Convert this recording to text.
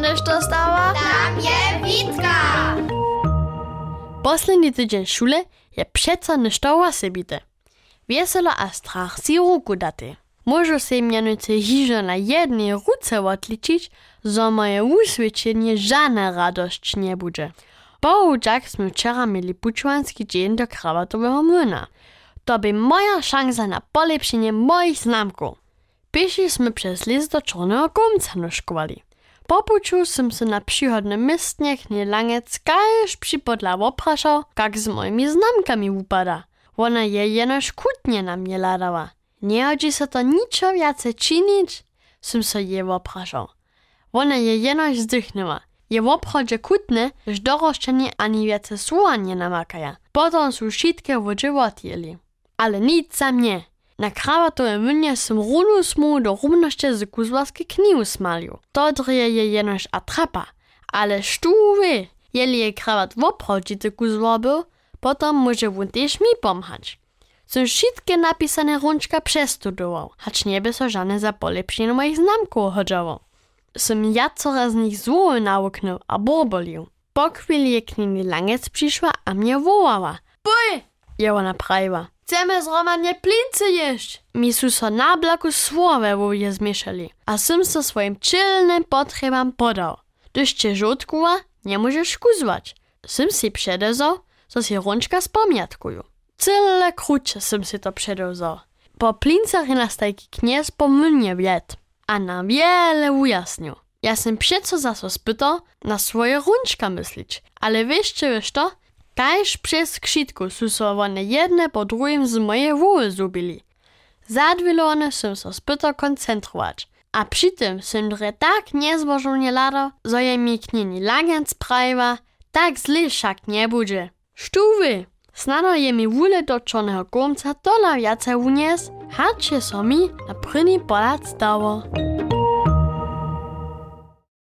nešto stała? Tam je Witka! Posledný tydzień šule je přeco nešto sebite. Wieselo a strach si ruku daty. Może se mianowicie hižo na jednej ruce odliczyć, zo moje uswiadczenie żadna radość nie będzie. Bohužak sme včera mieli pučovanský dzień do krawatového młyna. To by moja szansa na polepszenie moich znamków. Pieszli sme przez les do czarnego gumca noszkowali. Po puču som se na przychodnym mistniech nie langec kajesz przypodla opraszał, jak z moimi znamkami upada. Ona je jenoż kutnie na mnie ladała. Nie chodzi se to niczo więcej czynić, som se je opraszał. Ona je jenoż zdychnęła. Je w obchodzie kutne, że doroszczenie ani więcej słowa nie namakaja. Potem są wszystkie w żywot jeli. Ale nic za mnie. Na krawatowe młynie som runu smu do rumnoście z kuzławskiej kniu smalił. To drije je jenoż atrapa. Ale sztuwy, jeli je krawat w obchodzie z kuzłaby, potem może on też mi pomhać. Są wszystkie napisane rączka przestudował, choć nie by so żadne za polepszenie moich znamków chodziło. Som ja coraz z nich zło nauknął, a borbolił. Po chwili je k niej langec przyszła, a mnie wołała. Bój! Je ona Chcemy zromadnie plince jeść. Mi so na blaku słowe je zmieszali, a som so swoim czylnym potrzebam podał. Gdyż cię żółtkuła, nie możesz kuzwać. Som si przedezał, co si rączka spomiatkują. Cyle krótsze som si to przedezał. Po plincach na stajki kniez po młynie wiet a na wiele ujasnił. Ja sem przeco zaso spytał na swoje rączka myśleć, ale wiesz czy wiesz to? Kajż przez krzitku su so jedne po drugim z moje woły zubili. Zadwilone sem so spytał koncentrować, a przy tym sem dre tak niezbożonie ladał, zo je mi knieni lagenc prawa, tak zle však nie będzie. Sztuwy! Snano je mi wule do czarnego gumca dola więcej unies, hacz je so mi na pryni polac dało.